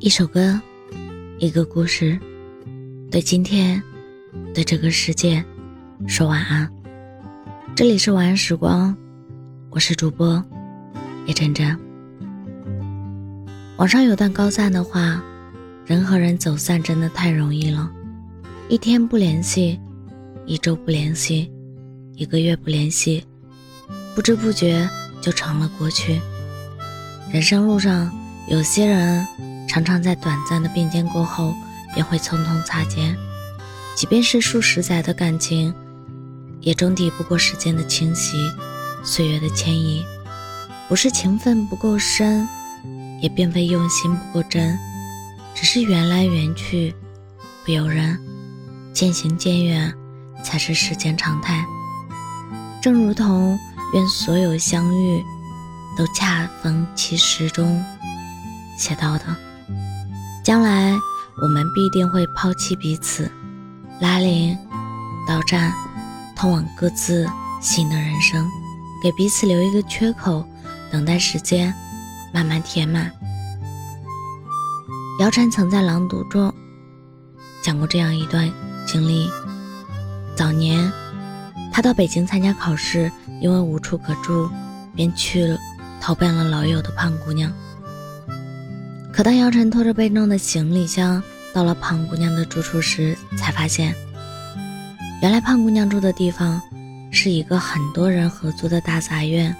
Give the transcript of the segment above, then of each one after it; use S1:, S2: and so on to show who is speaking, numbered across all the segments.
S1: 一首歌，一个故事，对今天，对这个世界，说晚安。这里是晚安时光，我是主播叶真真。网上有段高赞的话：人和人走散真的太容易了，一天不联系，一周不联系，一个月不联系，不知不觉就成了过去。人生路上，有些人常常在短暂的并肩过后，便会匆匆擦肩。即便是数十载的感情，也终抵不过时间的侵袭，岁月的迁移。不是情分不够深，也并非用心不够真，只是缘来缘去，不由人，渐行渐远，才是世间常态。正如同愿所有相遇。都恰逢其时中写到的，将来我们必定会抛弃彼此，拉铃到站，通往各自新的人生，给彼此留一个缺口，等待时间慢慢填满。姚晨曾在朗读中讲过这样一段经历：早年，他到北京参加考试，因为无处可住，便去了。投奔了老友的胖姑娘。可当姚晨拖着被弄的行李箱到了胖姑娘的住处时，才发现，原来胖姑娘住的地方是一个很多人合租的大杂院，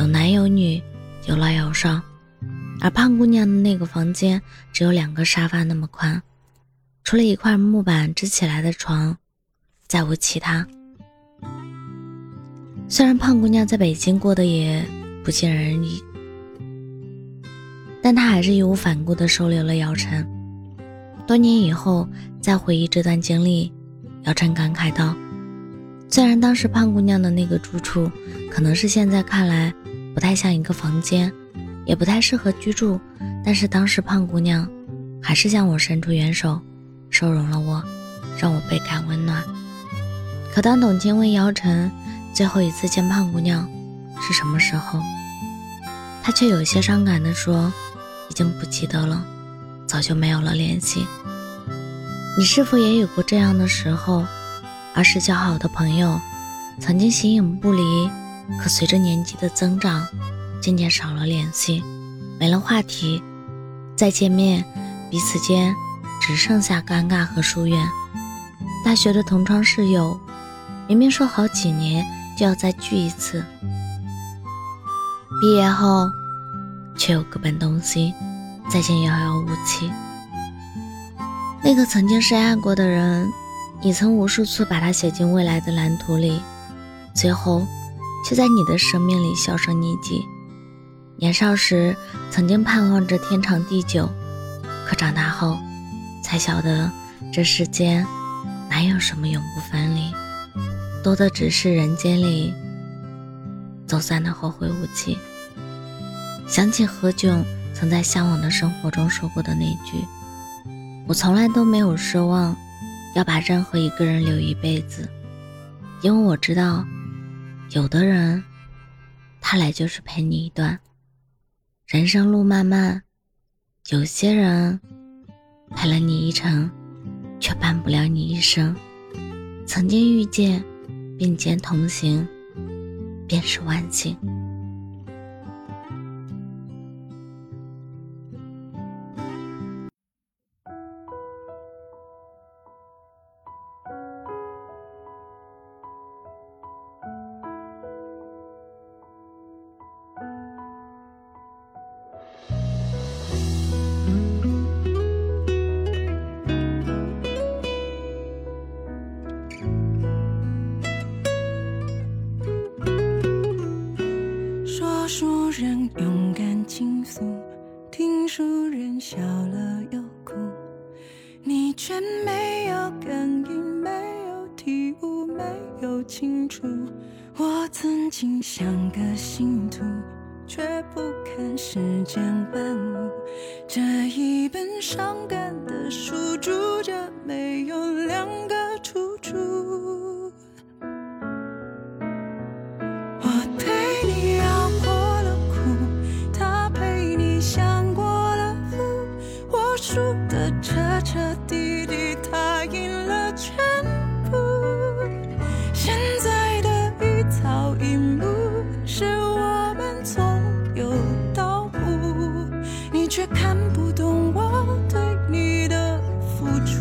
S1: 有男有女，有老有少。而胖姑娘的那个房间只有两个沙发那么宽，除了一块木板支起来的床，再无其他。虽然胖姑娘在北京过得也……不尽人意，但他还是义无反顾地收留了姚晨。多年以后再回忆这段经历，姚晨感慨道：“虽然当时胖姑娘的那个住处，可能是现在看来不太像一个房间，也不太适合居住，但是当时胖姑娘还是向我伸出援手，收容了我，让我倍感温暖。”可当董卿问姚晨最后一次见胖姑娘，是什么时候？他却有些伤感地说：“已经不记得了，早就没有了联系。”你是否也有过这样的时候？儿时交好的朋友，曾经形影不离，可随着年纪的增长，渐渐少了联系，没了话题，再见面，彼此间只剩下尴尬和疏远。大学的同窗室友，明明说好几年就要再聚一次。毕业后，却又各奔东西，再见遥遥无期。那个曾经深爱过的人，你曾无数次把他写进未来的蓝图里，最后却在你的生命里销声匿迹。年少时曾经盼望着天长地久，可长大后才晓得这世间哪有什么永不分离，多的只是人间里走散的后会无期。想起何炅曾在《向往的生活》中说过的那句：“我从来都没有奢望要把任何一个人留一辈子，因为我知道，有的人，他来就是陪你一段。人生路漫漫，有些人陪了你一程，却伴不了你一生。曾经遇见，并肩同行，便是万幸。”
S2: 却没有感应，没有体悟，没有清楚。我曾经像个信徒，却不看世间万物。这一本伤感的书，住着没有滴滴答应了全部。现在的一草一木，是我们从有到无，你却看不懂我对你的付出。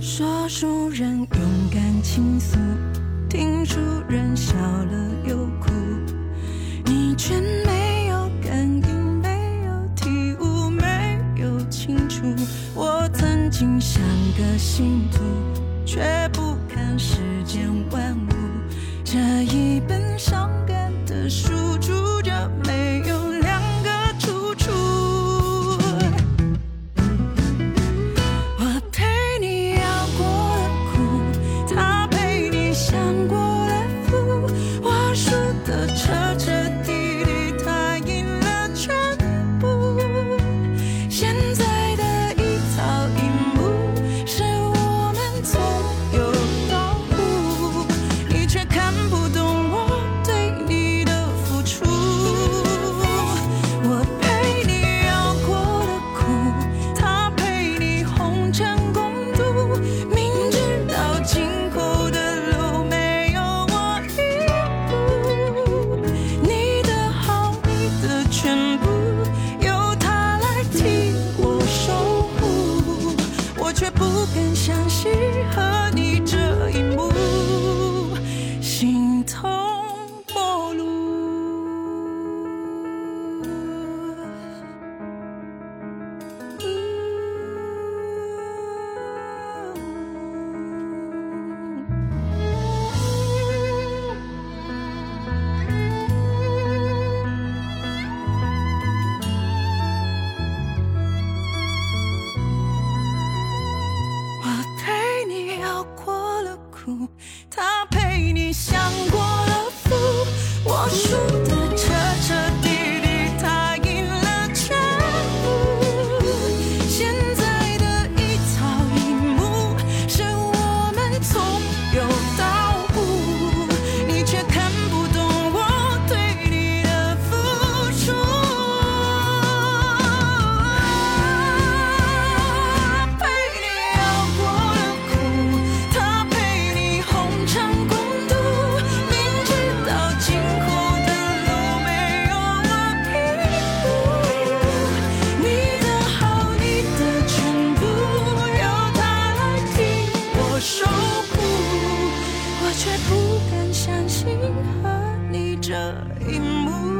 S2: 说书人勇敢倾诉，听书人笑了又。心像个信徒却不看世间万物。这一本伤感的书却不敢相信。他陪你享过了福我输却不敢相信和你这一幕。